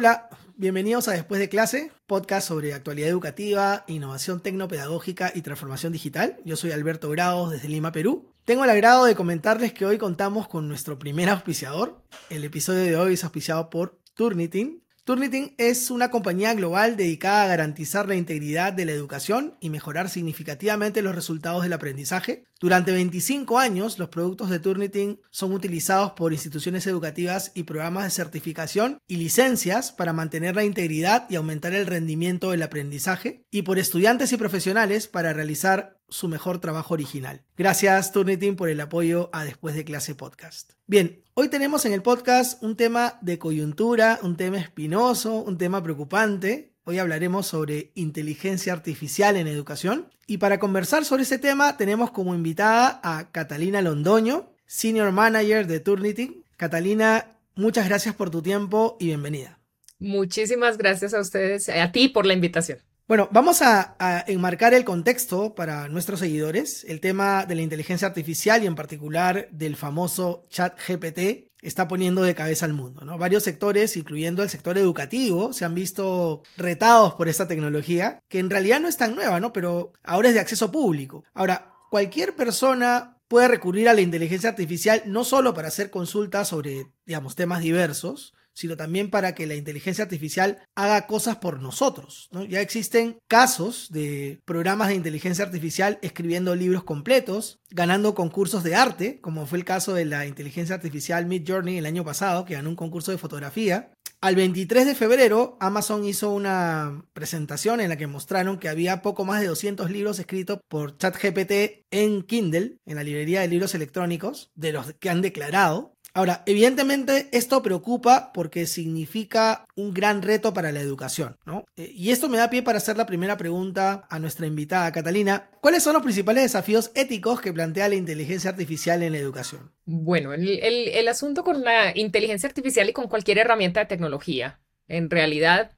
Hola, bienvenidos a Después de clase, podcast sobre actualidad educativa, innovación tecnopedagógica y transformación digital. Yo soy Alberto Grados desde Lima, Perú. Tengo el agrado de comentarles que hoy contamos con nuestro primer auspiciador. El episodio de hoy es auspiciado por Turnitin, Turnitin es una compañía global dedicada a garantizar la integridad de la educación y mejorar significativamente los resultados del aprendizaje. Durante 25 años, los productos de Turnitin son utilizados por instituciones educativas y programas de certificación y licencias para mantener la integridad y aumentar el rendimiento del aprendizaje, y por estudiantes y profesionales para realizar su mejor trabajo original. Gracias Turnitin por el apoyo a Después de Clase Podcast. Bien, hoy tenemos en el podcast un tema de coyuntura, un tema espinoso, un tema preocupante. Hoy hablaremos sobre inteligencia artificial en educación. Y para conversar sobre ese tema tenemos como invitada a Catalina Londoño, Senior Manager de Turnitin. Catalina, muchas gracias por tu tiempo y bienvenida. Muchísimas gracias a ustedes, a ti por la invitación. Bueno, vamos a, enmarcar el contexto para nuestros seguidores. El tema de la inteligencia artificial y en particular del famoso chat GPT está poniendo de cabeza al mundo. ¿no? Varios sectores, incluyendo el sector educativo, se han visto retados por esta tecnología, que en realidad no es tan nueva, ¿no? pero ahora es de acceso público. Ahora, cualquier persona puede recurrir a la inteligencia artificial no solo para hacer consultas sobre, digamos, temas diversos, sino también para que la inteligencia artificial haga cosas por nosotros. Ya existen casos de programas de inteligencia artificial escribiendo libros completos, ganando concursos de arte, como fue el caso de la inteligencia artificial Mid Journey el año pasado, que ganó un concurso de fotografía. Al 23 de febrero, Amazon hizo una presentación en la que mostraron que había poco más de 200 libros escritos por ChatGPT en Kindle, en la librería de libros electrónicos, de los que han declarado. Ahora, evidentemente esto preocupa porque significa un gran reto para la educación, ¿no? Eh, y esto me da pie para hacer la primera pregunta a nuestra invitada Catalina. ¿Cuáles son los principales desafíos éticos que plantea la inteligencia artificial en la educación? Bueno, el, asunto con la inteligencia artificial y con cualquier herramienta de tecnología, en realidad,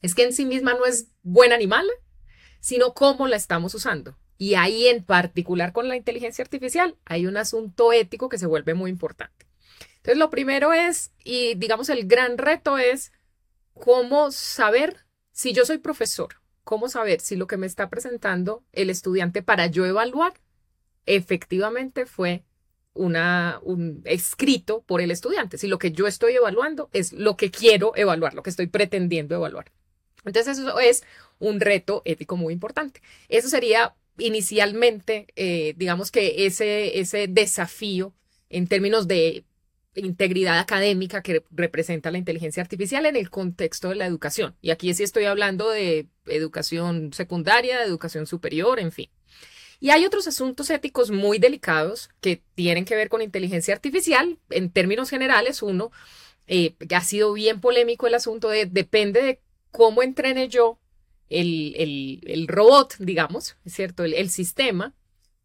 es que en sí misma no es buen animal, sino cómo la estamos usando. Y ahí en particular con la inteligencia artificial hay un asunto ético que se vuelve muy importante. Entonces, lo primero es, y digamos el gran reto es, cómo saber si yo soy profesor, cómo saber si lo que me está presentando el estudiante para yo evaluar efectivamente fue una, un escrito por el estudiante, si lo que yo estoy evaluando es lo que quiero evaluar, lo que estoy pretendiendo evaluar. Entonces eso es un reto ético muy importante. Eso sería inicialmente, eh, digamos que ese, ese desafío en términos de integridad académica que representa la inteligencia artificial en el contexto de la educación. Y aquí sí estoy hablando de educación secundaria, de educación superior, en fin. Y hay otros asuntos éticos muy delicados que tienen que ver con inteligencia artificial. En términos generales, uno, eh, ha sido bien polémico el asunto de depende de cómo entrene yo el, robot, digamos, ¿es cierto? el sistema,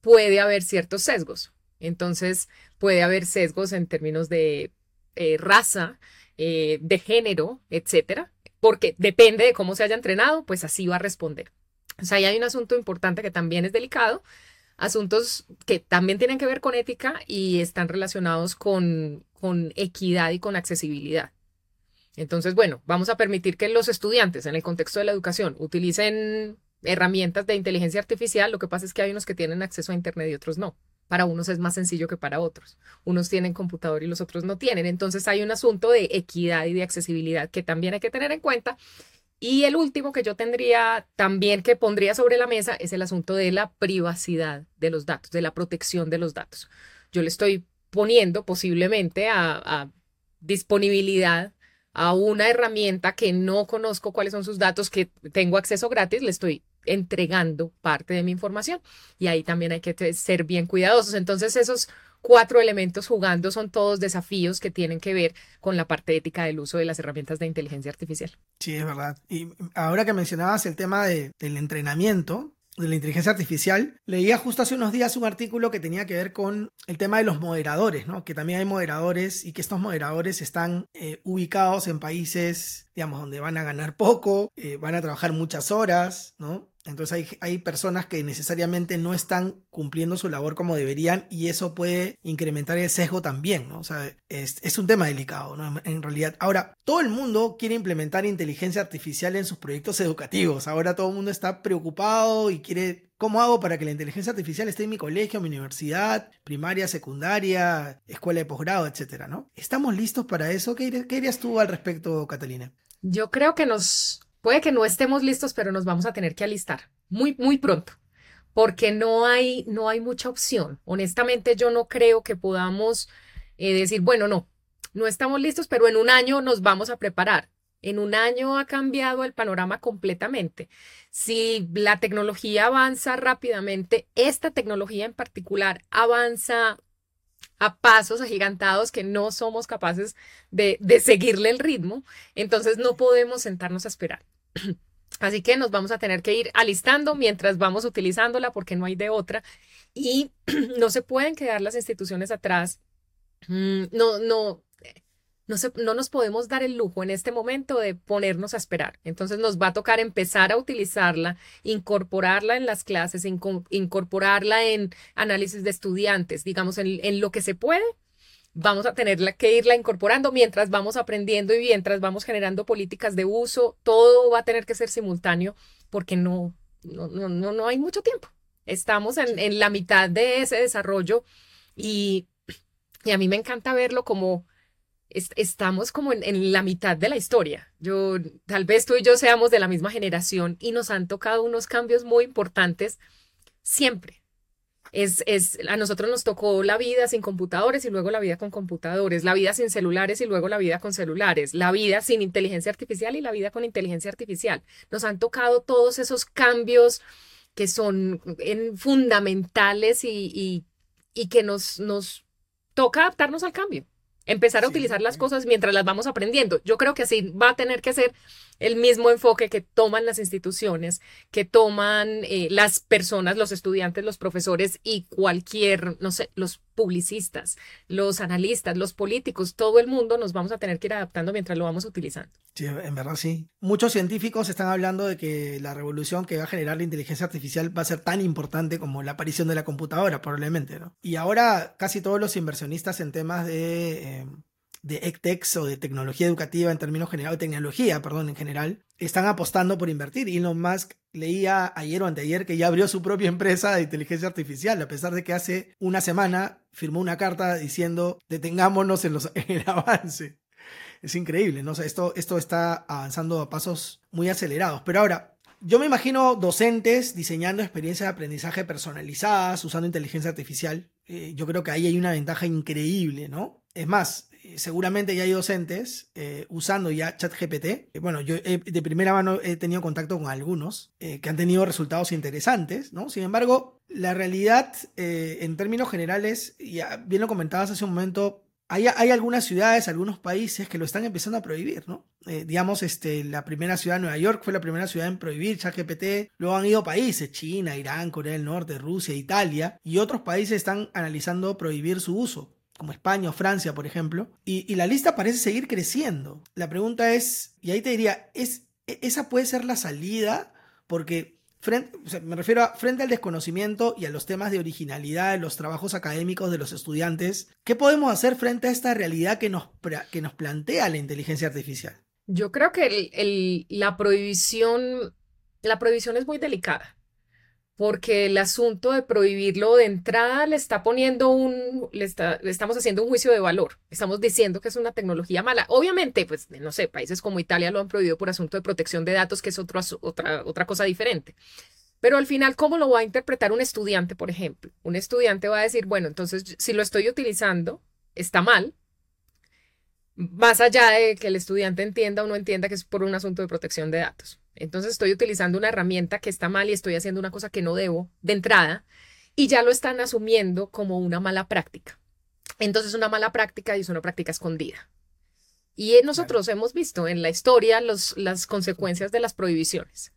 puede haber ciertos sesgos. Entonces, puede haber sesgos en términos de eh, raza, eh, de género, etcétera, porque depende de cómo se haya entrenado, pues así va a responder. O sea, ahí hay un asunto importante que también es delicado, asuntos que también tienen que ver con ética y están relacionados con, con equidad y con accesibilidad. Entonces, bueno, vamos a permitir que los estudiantes en el contexto de la educación utilicen herramientas de inteligencia artificial. Lo que pasa es que hay unos que tienen acceso a Internet y otros no. Para unos es más sencillo que para otros. Unos tienen computador y los otros no tienen. Entonces hay un asunto de equidad y de accesibilidad que también hay que tener en cuenta. Y el último que yo tendría también que pondría sobre la mesa es el asunto de la privacidad de los datos, de la protección de los datos. Yo le estoy poniendo posiblemente a, disponibilidad a una herramienta que no conozco cuáles son sus datos, que tengo acceso gratis, le estoy entregando parte de mi información. Y ahí también hay que ser bien cuidadosos. Entonces, esos cuatro elementos jugando son todos desafíos que tienen que ver con la parte ética del uso de las herramientas de inteligencia artificial. Sí, es verdad. Y ahora que mencionabas el tema del entrenamiento, de la inteligencia artificial, leía justo hace unos días un artículo que tenía que ver con el tema de los moderadores, ¿no? Que también hay moderadores y que estos moderadores están eh, ubicados en países, digamos, donde van a ganar poco, eh, van a trabajar muchas horas, ¿no? Entonces hay, hay, personas que necesariamente no están cumpliendo su labor como deberían y eso puede incrementar el sesgo también, ¿no? O sea, es, un tema delicado, ¿no? En realidad. Ahora, todo el mundo quiere implementar inteligencia artificial en sus proyectos educativos. Ahora todo el mundo está preocupado y quiere ¿Cómo hago para que la inteligencia artificial esté en mi colegio, mi universidad, primaria, secundaria, escuela de posgrado, etcétera, ¿no? ¿Estamos listos para eso? ¿Qué, ¿Qué dirías tú al respecto, Catalina? Yo creo que nos, puede que no estemos listos, pero nos vamos a tener que alistar muy, muy pronto, porque no hay, no hay mucha opción. Honestamente, yo no creo que podamos eh, decir, bueno, no, no estamos listos, pero en un año nos vamos a preparar. En un año ha cambiado el panorama completamente. Si la tecnología avanza rápidamente, esta tecnología en particular avanza a pasos agigantados que no somos capaces de, seguirle el ritmo, entonces no podemos sentarnos a esperar. Así que nos vamos a tener que ir alistando mientras vamos utilizándola porque no hay de otra y no se pueden quedar las instituciones atrás. Mm, no, no, no, nos podemos dar el lujo en este momento de ponernos a esperar. Entonces nos va a tocar empezar a utilizarla, incorporarla en las clases, incorporarla en análisis de estudiantes, digamos, en, lo que se puede. Vamos a tener que irla incorporando mientras vamos aprendiendo y mientras vamos generando políticas de uso. Todo va a tener que ser simultáneo porque no, no, no, no hay mucho tiempo. Estamos en, la mitad de ese desarrollo y, y a mí me encanta verlo como estamos como en, la mitad de la historia. Yo, tal vez tú y yo seamos de la misma generación y nos han tocado unos cambios muy importantes siempre. Es, es, a nosotros nos tocó la vida sin computadores y luego la vida con computadores, la vida sin celulares y luego la vida con celulares, la vida sin inteligencia artificial y la vida con inteligencia artificial. Nos han tocado todos esos cambios que son fundamentales y, y, que nos, nos toca adaptarnos al cambio empezar a utilizar las cosas mientras las vamos aprendiendo. Yo creo que así va a tener que ser el mismo enfoque que toman las instituciones, que toman eh, las personas, los estudiantes, los profesores y cualquier, no sé, los publicistas, los analistas, los políticos, todo el mundo nos vamos a tener que ir adaptando mientras lo vamos utilizando. Sí, en verdad sí. Muchos científicos están hablando de que la revolución que va a generar la inteligencia artificial va a ser tan importante como la aparición de la computadora, probablemente, ¿no? Y ahora casi todos los inversionistas en temas de... Eh, de EdTech o de tecnología educativa en términos generales, tecnología, perdón, en general, están apostando por invertir. Elon Musk leía ayer o anteayer que ya abrió su propia empresa de inteligencia artificial, a pesar de que hace una semana firmó una carta diciendo detengámonos en, el avance. Es increíble, ¿no? esto, esto está avanzando a pasos muy acelerados. Pero ahora, yo me imagino docentes diseñando experiencias de aprendizaje personalizadas usando inteligencia artificial. Eh, yo creo que ahí hay una ventaja increíble, ¿no? Es más, seguramente ya hay docentes eh, usando ya ChatGPT. Eh, bueno, yo de primera mano he tenido contacto con algunos eh, que han tenido resultados interesantes, ¿no? Sin embargo, la realidad en términos generales, ya bien lo comentabas hace un momento, hay, hay, algunas ciudades, algunos países que lo están empezando a prohibir, ¿no? digamos, este, la primera ciudad Nueva York fue la primera ciudad en prohibir ChatGPT. Luego han ido países, China, Irán, Corea del Norte, Rusia, Italia, y otros países están analizando prohibir su uso como España o Francia, por ejemplo, y, la lista parece seguir creciendo. La pregunta es, y ahí te diría, ¿es, e, ¿esa puede ser la salida? Porque frente, me refiero a frente al desconocimiento y a los temas de originalidad de los trabajos académicos de los estudiantes, ¿qué podemos hacer frente a esta realidad que nos, que nos plantea la inteligencia artificial? Yo creo que la prohibición, la prohibición es muy delicada porque el asunto de prohibirlo de entrada le está poniendo un, le, está, estamos haciendo un juicio de valor, estamos diciendo que es una tecnología mala. Obviamente, pues, no sé, países como Italia lo han prohibido por asunto de protección de datos, que es otra, otra cosa diferente. Pero al final, ¿cómo lo va a interpretar un estudiante, por ejemplo? Un estudiante va a decir, bueno, entonces, si lo estoy utilizando, está mal, más allá de que el estudiante entienda o no entienda que es por un asunto de protección de datos. Entonces estoy utilizando una herramienta que está mal y estoy haciendo una cosa que no debo de entrada y ya lo están asumiendo como una mala práctica. Entonces una mala práctica y es una práctica escondida. Y nosotros hemos visto en la historia los, las consecuencias de las prohibiciones.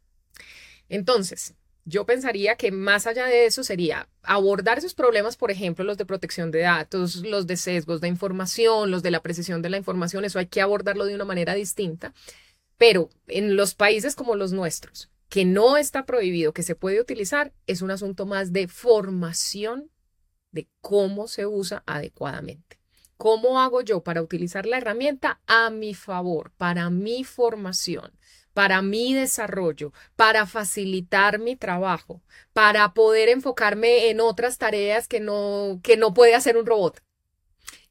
Entonces, yo pensaría que más allá de eso sería abordar esos problemas, por ejemplo, los de protección de datos, los de sesgos de información, los de la precisión de la información, eso hay que abordarlo de una manera distinta pero en los países como los nuestros, que no está prohibido, que se puede utilizar, es un asunto más de formación de cómo se usa adecuadamente. ¿Cómo hago yo para utilizar la herramienta a mi favor, para mi formación, para mi desarrollo, para facilitar mi trabajo, para poder enfocarme en otras tareas que no, que no puede hacer un robot?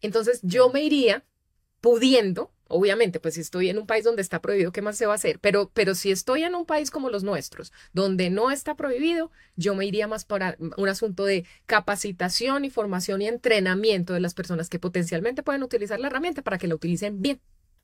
Entonces yo me iría pudiendo, obviamente, pues si estoy en un país donde está prohibido, ¿qué más se va a hacer? Pero, pero si estoy en un país como los nuestros, donde no está prohibido, yo me iría más para un asunto de capacitación y formación y entrenamiento de las personas que potencialmente pueden utilizar la herramienta para que la utilicen bien.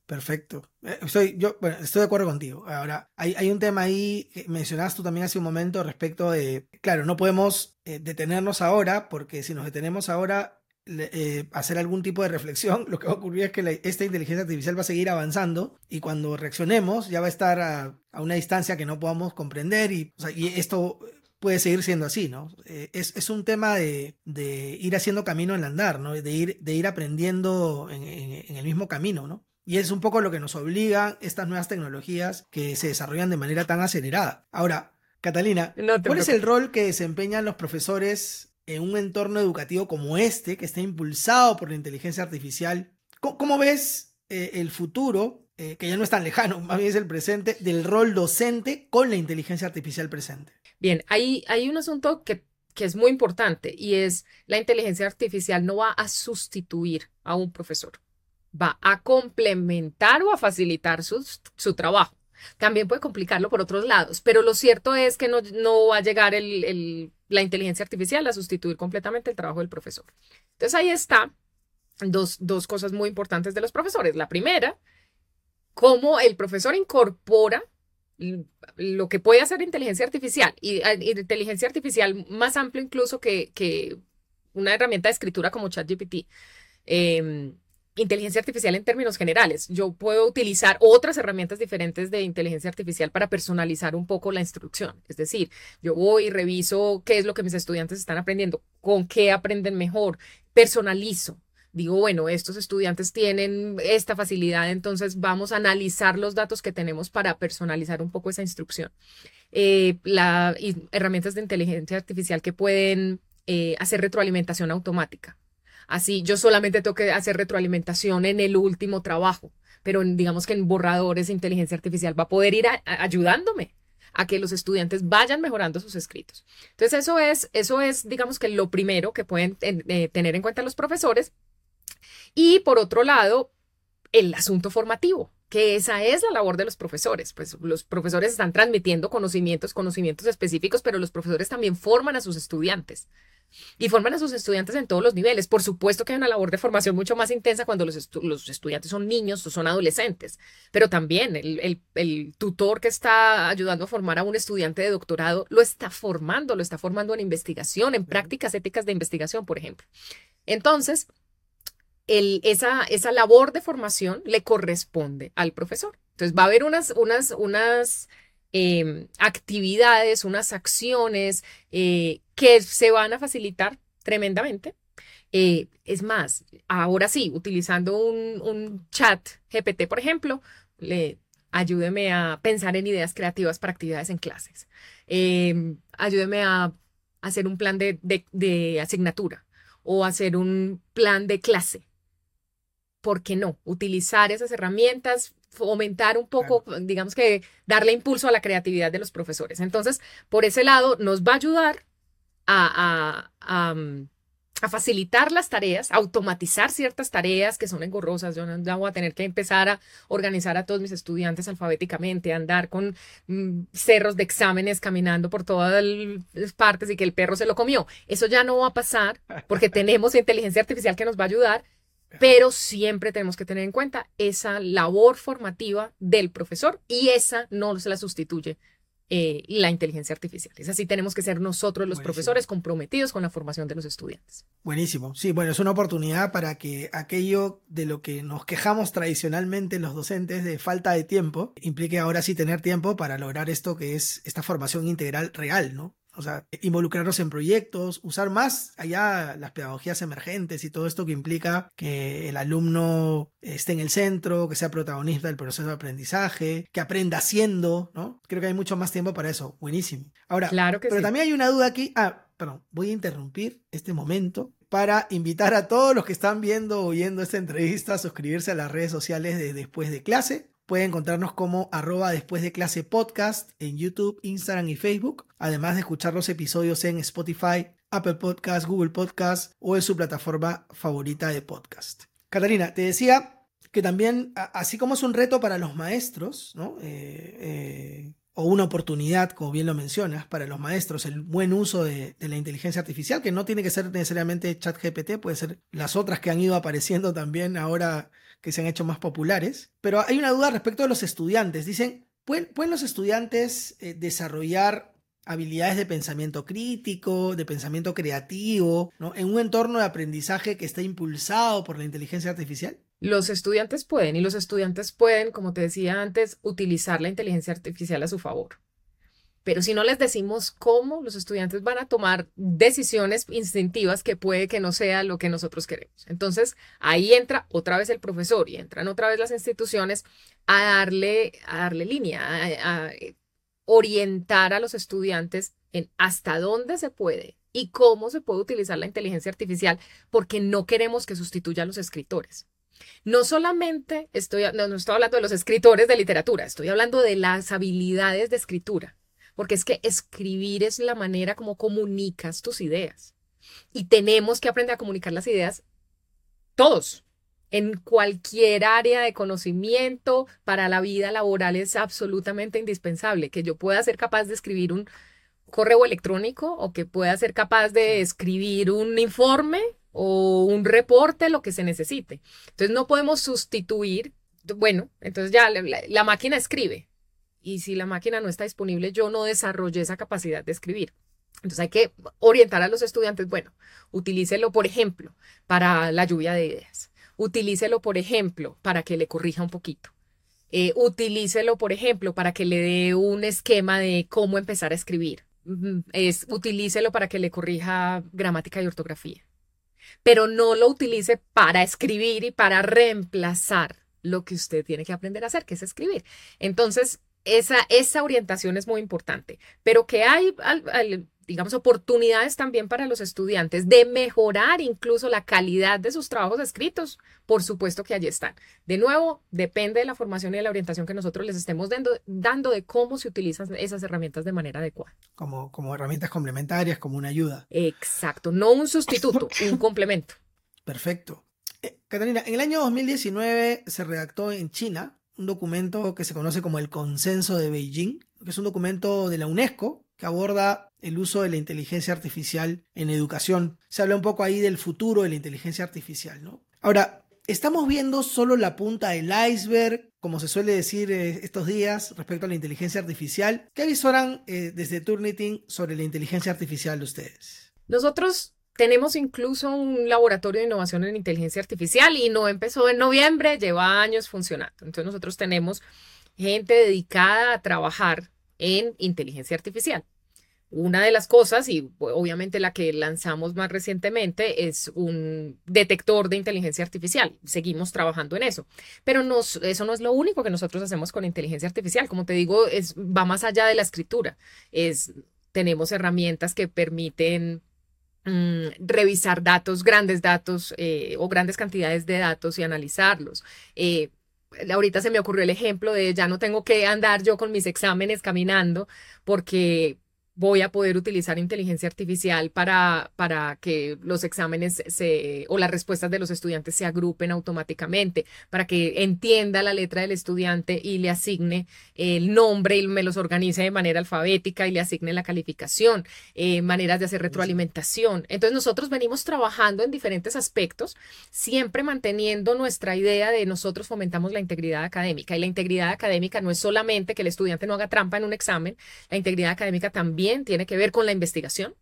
Perfecto. Eh, estoy, yo estoy de acuerdo contigo. Ahora, hay, hay, un tema ahí que mencionaste tú también hace un momento respecto de, claro, no podemos eh, detenernos ahora, porque si nos detenemos ahora, eh, hacer algún tipo de reflexión, lo que va a ocurrir es que esta inteligencia artificial va a seguir avanzando y cuando reaccionemos ya va a estar a, una distancia que no podamos comprender y, esto puede seguir siendo así, ¿no? Eh, es, un tema de, ir haciendo camino en el andar, ¿no? De ir, de ir aprendiendo en, el mismo camino, ¿no? Y es un poco lo que nos obligan estas nuevas tecnologías que se desarrollan de manera tan acelerada. Ahora, Catalina, ¿cuál es el rol que desempeñan los profesores en un entorno educativo como este, que está impulsado por la inteligencia artificial, ¿cómo, ves eh, el futuro, eh, que ya no es tan lejano, más bien es el presente, del rol docente con la inteligencia artificial presente? Bien, hay, un asunto que, que es muy importante y es la inteligencia artificial no va a sustituir a un profesor, va a complementar o a facilitar su, su trabajo. También puede complicarlo por otros lados, pero lo cierto es que no, no va a llegar el, la inteligencia artificial a sustituir completamente el trabajo del profesor. Entonces ahí está dos, dos cosas muy importantes de los profesores. La primera, cómo el profesor incorpora lo que puede hacer inteligencia artificial y, inteligencia artificial más amplio incluso que, que, una herramienta de escritura como ChatGPT. Eh, inteligencia artificial en términos generales. Yo puedo utilizar otras herramientas diferentes de inteligencia artificial para personalizar un poco la instrucción. Es decir, yo voy y reviso qué es lo que mis estudiantes están aprendiendo, con qué aprenden mejor, personalizo. Digo, bueno, estos estudiantes tienen esta facilidad, entonces vamos a analizar los datos que tenemos para personalizar un poco esa instrucción. Eh, la, herramientas de inteligencia artificial que pueden eh, hacer retroalimentación automática Así, yo solamente tengo que hacer retroalimentación en el último trabajo, pero digamos que en borradores de inteligencia artificial va a poder ir ayudándome a que los estudiantes vayan mejorando sus escritos. Entonces, eso es, eso es, digamos que lo primero que pueden eh, tener en cuenta los profesores. Y por otro lado, el asunto formativo que esa es la labor de los profesores. Pues los profesores están transmitiendo conocimientos, conocimientos específicos, pero los profesores también forman a sus estudiantes y forman a sus estudiantes en todos los niveles. Por supuesto que hay una labor de formación mucho más intensa cuando los, estudiantes son niños o son adolescentes, pero también el, tutor que está ayudando a formar a un estudiante de doctorado lo está formando, lo está formando en investigación, en prácticas éticas de investigación, por ejemplo. Entonces, esa, esa labor de formación le corresponde al profesor. Entonces, va a haber unas, unas, unas Em, actividades, unas acciones eh, que se van a facilitar tremendamente. Eh, es más, ahora sí, utilizando un, chat GPT, por ejemplo, le, ayúdeme a pensar en ideas creativas para actividades en clases. Em, ayúdeme a hacer un plan de, de, asignatura o hacer un plan de clase. ¿Por qué no? Utilizar esas herramientas fomentar un poco, digamos que darle impulso a la creatividad de los profesores. Entonces, por ese lado, nos va a ayudar a, a, facilitar las tareas, automatizar ciertas tareas que son engorrosas. Yo no voy a tener que empezar a organizar a todos mis estudiantes alfabéticamente, andar con mm, cerros de exámenes caminando por todas las partes y que el perro se lo comió. Eso ya no va a pasar porque tenemos inteligencia artificial que nos va a ayudar pero siempre tenemos que tener en cuenta esa labor formativa del profesor y esa no se la sustituye eh, la inteligencia artificial. Es así, tenemos que ser nosotros los profesores comprometidos con la formación de los estudiantes. Buenísimo. Sí, bueno, es una oportunidad para que aquello de lo que nos quejamos tradicionalmente los docentes de falta de tiempo, implique ahora sí tener tiempo para lograr esto que es esta formación integral real, ¿no? O sea, involucrarnos en proyectos, usar más allá las pedagogías emergentes y todo esto que implica que el alumno esté en el centro, que sea protagonista del proceso de aprendizaje, que aprenda haciendo, ¿no? Creo que hay mucho más tiempo para eso. Buenísimo. Ahora, claro que pero también hay una duda aquí. Ah, perdón, voy a interrumpir este momento para invitar a todos los que están viendo o oyendo esta entrevista a suscribirse a las redes sociales de Después de Clase. Pueden encontrarnos como arroba después de clase podcast en YouTube, Instagram y Facebook, además de escuchar los episodios en Spotify, Apple Podcast, Google Podcast o en su plataforma favorita de podcast. Catalina, te decía que también, así como es un reto para los maestros, ¿no? Eh, eh, o una oportunidad, como bien lo mencionas, para los maestros, el buen uso de, de, la inteligencia artificial, que no tiene que ser necesariamente ChatGPT, puede ser las otras que han ido apareciendo también ahora que se han hecho más populares. Pero hay una duda respecto a los estudiantes. Dicen, ¿pueden, los estudiantes eh, desarrollar habilidades de pensamiento crítico, de pensamiento creativo, ¿no? en un entorno de aprendizaje que está impulsado por la inteligencia artificial? Los estudiantes pueden y los estudiantes pueden, como te decía antes, utilizar la inteligencia artificial a su favor. Pero si no les decimos cómo, los estudiantes van a tomar decisiones instintivas que puede que no sea lo que nosotros queremos. Entonces, ahí entra otra vez el profesor y entran otra vez las instituciones a darle, a darle línea, a, orientar a los estudiantes en hasta dónde se puede y cómo se puede utilizar la inteligencia artificial, porque no queremos que sustituya a los escritores. No solamente estoy, no estoy hablando de los escritores de literatura, estoy hablando de las habilidades de escritura porque es que escribir es la manera como comunicas tus ideas. Y tenemos que aprender a comunicar las ideas todos. En cualquier área de conocimiento para la vida laboral es absolutamente indispensable que yo pueda ser capaz de escribir un correo electrónico o que pueda ser capaz de escribir un informe o un reporte, lo que se necesite. Entonces no podemos sustituir, bueno, entonces ya la, máquina escribe, y si la máquina no está disponible, yo no desarrollé esa capacidad de escribir. Entonces hay que orientar a los estudiantes, bueno, utilícelo, por ejemplo, para la lluvia de ideas. Utilícelo, por ejemplo, para que le corrija un poquito. Eh, utilícelo, por ejemplo, para que le dé un esquema de cómo empezar a escribir. Es, utilícelo para que le corrija gramática y ortografía. Pero no lo utilice para escribir y para reemplazar lo que usted tiene que aprender a hacer, que es escribir. Entonces, esa, esa orientación es muy importante, pero que hay, digamos, oportunidades también para los estudiantes de mejorar incluso la calidad de sus trabajos escritos, por supuesto que allí están. De nuevo, depende de la formación y de la orientación que nosotros les estemos dando, dando de cómo se utilizan esas herramientas de manera adecuada. Como, como herramientas complementarias, como una ayuda. Exacto, no un sustituto, un complemento. Perfecto. Eh, Catalina, en el año 2019 se redactó en China un documento que se conoce como el Consenso de Beijing, que es un documento de la UNESCO que aborda el uso de la inteligencia artificial en educación. Se habla un poco ahí del futuro de la inteligencia artificial, ¿no? Ahora, estamos viendo solo la punta del iceberg, como se suele decir eh, estos días respecto a la inteligencia artificial. ¿Qué avisoran eh, desde Turnitin sobre la inteligencia artificial de ustedes? Nosotros tenemos incluso un laboratorio de innovación en inteligencia artificial y no empezó en noviembre, lleva años funcionando. Entonces nosotros tenemos gente dedicada a trabajar en inteligencia artificial. Una de las cosas, y obviamente la que lanzamos más recientemente, es un detector de inteligencia artificial. Seguimos trabajando en eso. Pero eso no es lo único que nosotros hacemos con inteligencia artificial. Como te digo, es, va más allá de la escritura. Es, tenemos herramientas que permiten Mm, revisar datos, grandes datos eh, o grandes cantidades de datos y analizarlos. Eh, ahorita se me ocurrió el ejemplo de ya no tengo que andar yo con mis exámenes caminando porque voy a poder utilizar inteligencia artificial para, para que los exámenes se, o las respuestas de los estudiantes se agrupen automáticamente, para que entienda la letra del estudiante y le asigne el nombre y me los organice de manera alfabética y le asigne la calificación, eh, maneras de hacer retroalimentación. Entonces nosotros venimos trabajando en diferentes aspectos, siempre manteniendo nuestra idea de nosotros fomentamos la integridad académica y la integridad académica no es solamente que el estudiante no haga trampa en un examen, la integridad académica también tiene que ver con la investigación,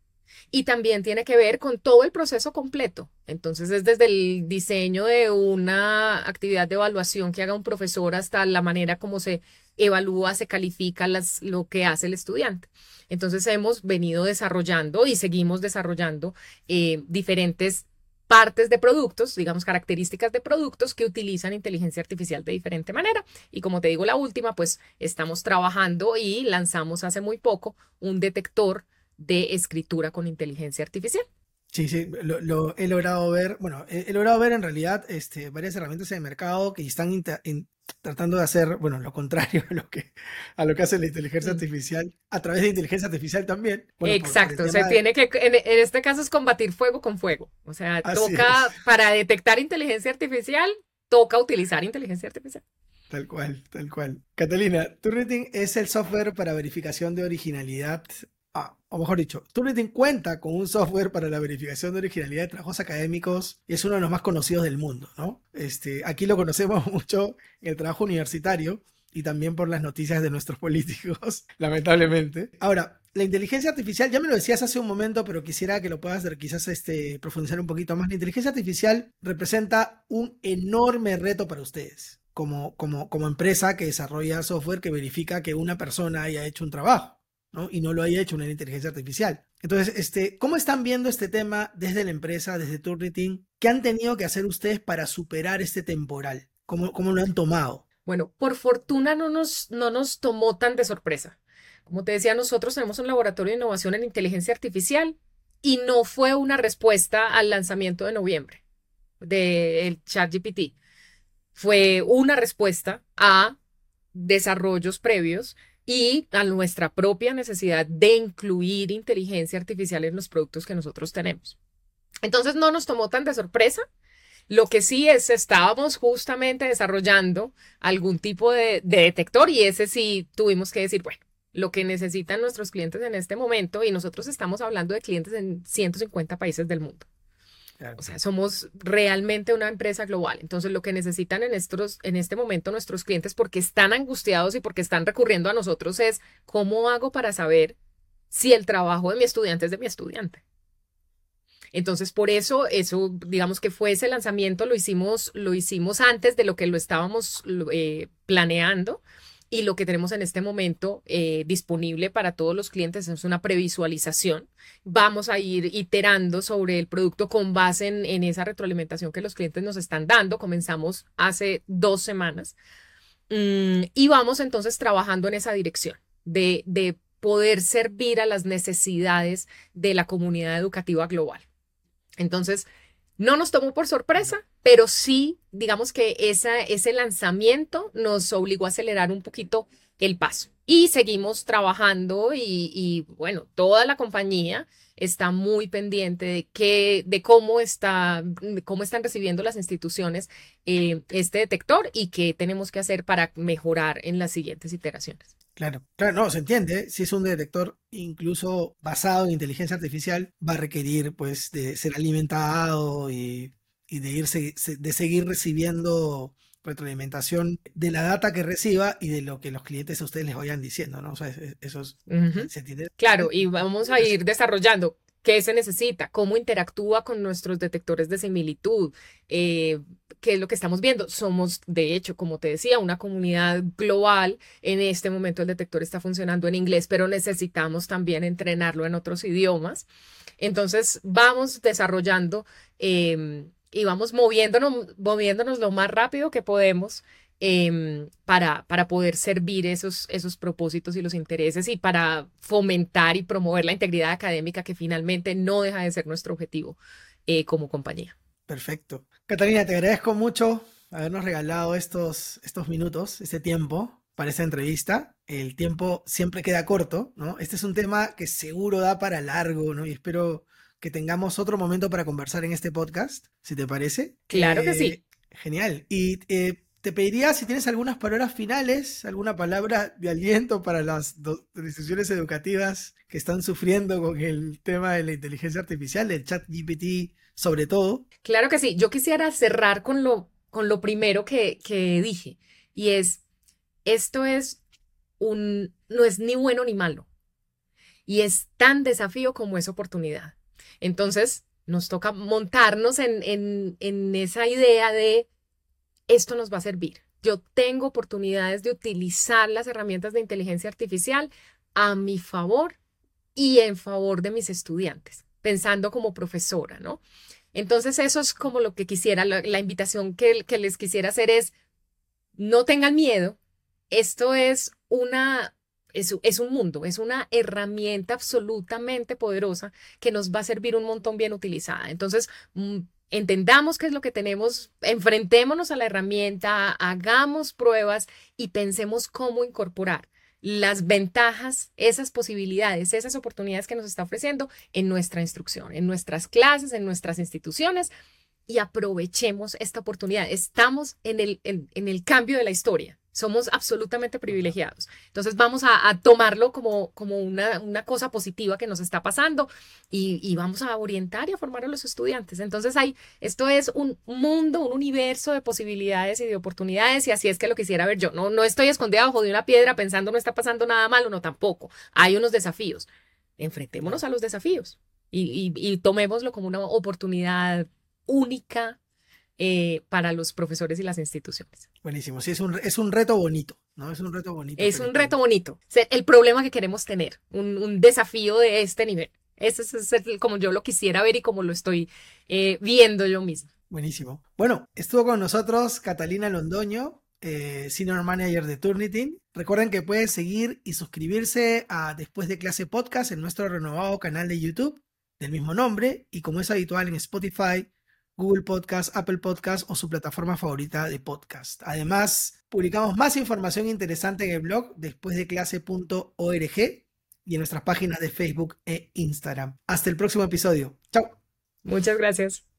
y también tiene que ver con todo el proceso completo. Entonces es desde el diseño de una actividad de evaluación que haga un profesor hasta la manera como se evalúa, se califica las, lo que hace el estudiante. Entonces hemos venido desarrollando y seguimos desarrollando eh, diferentes partes de productos, digamos características de productos que utilizan inteligencia artificial de diferente manera. Y como te digo, la última, pues estamos trabajando y lanzamos hace muy poco un detector de escritura con inteligencia artificial. Sí, sí, lo, he logrado ver, bueno, he, logrado ver en realidad este, varias herramientas en el mercado que están tratando de hacer, bueno, lo contrario a lo que, a lo que hace la inteligencia artificial, a través de inteligencia artificial también. Exacto, se tiene que, en, este caso es combatir fuego con fuego, o sea, toca, para detectar inteligencia artificial, toca utilizar inteligencia artificial. Tal cual, tal cual. Catalina, Turnitin es el software para verificación de originalidad Ah, o mejor dicho, Turnitin cuenta con un software para la verificación de originalidad de trabajos académicos y es uno de los más conocidos del mundo, ¿no? Este, aquí lo conocemos mucho en el trabajo universitario y también por las noticias de nuestros políticos, lamentablemente. Ahora, la inteligencia artificial, ya me lo decías hace un momento, pero quisiera que lo puedas quizás este, profundizar un poquito más. La inteligencia artificial representa un enorme reto para ustedes, como, como, como empresa que desarrolla software que verifica que una persona haya hecho un trabajo y no lo haya hecho una inteligencia artificial. Entonces, este, ¿cómo están viendo este tema desde la empresa, desde Turnitin? ¿Qué han tenido que hacer ustedes para superar este temporal? ¿Cómo, cómo lo han tomado? Bueno, por fortuna no nos, no nos tomó tan de sorpresa. Como te decía, nosotros tenemos un laboratorio de innovación en inteligencia artificial y no fue una respuesta al lanzamiento de noviembre del ChatGPT. Fue una respuesta a desarrollos previos y a nuestra propia necesidad de incluir inteligencia artificial en los productos que nosotros tenemos. Entonces no nos tomó tan de sorpresa. Lo que sí es, estábamos justamente desarrollando algún tipo de, detector y ese sí tuvimos que decir, bueno, lo que necesitan nuestros clientes en este momento y nosotros estamos hablando de clientes en 150 países del mundo. O sea, somos realmente una empresa global. Entonces, lo que necesitan en, estos, en este momento nuestros clientes, porque están angustiados y porque están recurriendo a nosotros, es cómo hago para saber si el trabajo de mi estudiante es de mi estudiante. Entonces, por eso, eso, digamos que fue ese lanzamiento, lo hicimos, lo hicimos antes de lo que lo estábamos eh, planeando y lo que tenemos en este momento eh, disponible para todos los clientes es una previsualización. Vamos a ir iterando sobre el producto con base en, esa retroalimentación que los clientes nos están dando. Comenzamos hace dos semanas mm, y vamos entonces trabajando en esa dirección de, de poder servir a las necesidades de la comunidad educativa global. Entonces, no nos tomó por sorpresa, pero sí, digamos que esa, ese lanzamiento nos obligó a acelerar un poquito el paso. Y seguimos trabajando y, bueno, toda la compañía está muy pendiente de, qué, de cómo, está, cómo están recibiendo las instituciones eh, este detector y qué tenemos que hacer para mejorar en las siguientes iteraciones. Claro, claro, no, se entiende. Si es un detector incluso basado en inteligencia artificial, va a requerir pues de ser alimentado y, de irse, de seguir recibiendo retroalimentación de la data que reciba y de lo que los clientes a ustedes les vayan diciendo, ¿no? O sea, eso es, ¿se entiende? Claro, y vamos a ir desarrollando qué se necesita, cómo interactúa con nuestros detectores de similitud, eh, qué es lo que estamos viendo. Somos, de hecho, como te decía, una comunidad global. En este momento el detector está funcionando en inglés, pero necesitamos también entrenarlo en otros idiomas. Entonces, vamos desarrollando em, y vamos moviéndonos, moviéndonos lo más rápido que podemos em, para, para poder servir esos, esos propósitos y los intereses y para fomentar y promover la integridad académica que finalmente no deja de ser nuestro objetivo eh, como compañía. Perfecto. Catalina, te agradezco mucho habernos regalado estos, estos minutos, este tiempo para esta entrevista. El tiempo siempre queda corto, ¿no? Este es un tema que seguro da para largo, ¿no? Y espero que tengamos otro momento para conversar en este podcast, si te parece. Claro que sí. Eh, genial. Y eh, te pediría si tienes algunas palabras finales, alguna palabra de aliento para las instituciones educativas que están sufriendo con el tema de la inteligencia artificial, del chat GPT sobre todo. Claro que sí. Yo quisiera cerrar con lo, con lo primero que, que dije, y es, esto es un, no es ni bueno ni malo. y es tan desafío como es oportunidad. Entonces, nos toca montarnos en, en, en esa idea de esto nos va a servir. Yo tengo oportunidades de utilizar las herramientas de inteligencia artificial a mi favor y en favor de mis estudiantes, pensando como profesora, ¿no? Entonces, eso es como lo que quisiera, la, invitación que, les quisiera hacer es, no tengan miedo, esto es una, es, un mundo, es una herramienta absolutamente poderosa que nos va a servir un montón bien utilizada. Entonces, mm, entendamos qué es lo que tenemos, enfrentémonos a la herramienta, hagamos pruebas y pensemos cómo incorporar las ventajas, esas posibilidades, esas oportunidades que nos está ofreciendo en nuestra instrucción, en nuestras clases, en nuestras instituciones y aprovechemos esta oportunidad. Estamos en el, en, en el cambio de la historia. Somos absolutamente privilegiados. Entonces vamos a, tomarlo como, como una, una, cosa positiva que nos está pasando y, vamos a orientar y a formar a los estudiantes. Entonces hay, esto es un mundo, un universo de posibilidades y de oportunidades y así es que lo quisiera ver yo. No, no estoy escondida bajo de una piedra pensando no está pasando nada malo, no tampoco. Hay unos desafíos. Enfrentémonos a los desafíos y tomémoslo como una oportunidad única eh, para los profesores y las instituciones. Buenísimo, sí, es un, es un reto bonito, ¿no? Es un reto bonito. Es un reto bonito. El problema que queremos tener, un, desafío de este nivel. Ese es, como yo lo quisiera ver y como lo estoy eh, viendo yo mismo. Buenísimo. Bueno, estuvo con nosotros Catalina Londoño, eh, Senior Manager de Turnitin. Recuerden que pueden seguir y suscribirse a Después de Clase Podcast en nuestro renovado canal de YouTube del mismo nombre y como es habitual en Spotify, Google Podcast, Apple Podcast o su plataforma favorita de podcast. Además, publicamos más información interesante en el blog después de clase.org y en nuestras páginas de Facebook e Instagram. Hasta el próximo episodio. Chao. Muchas gracias.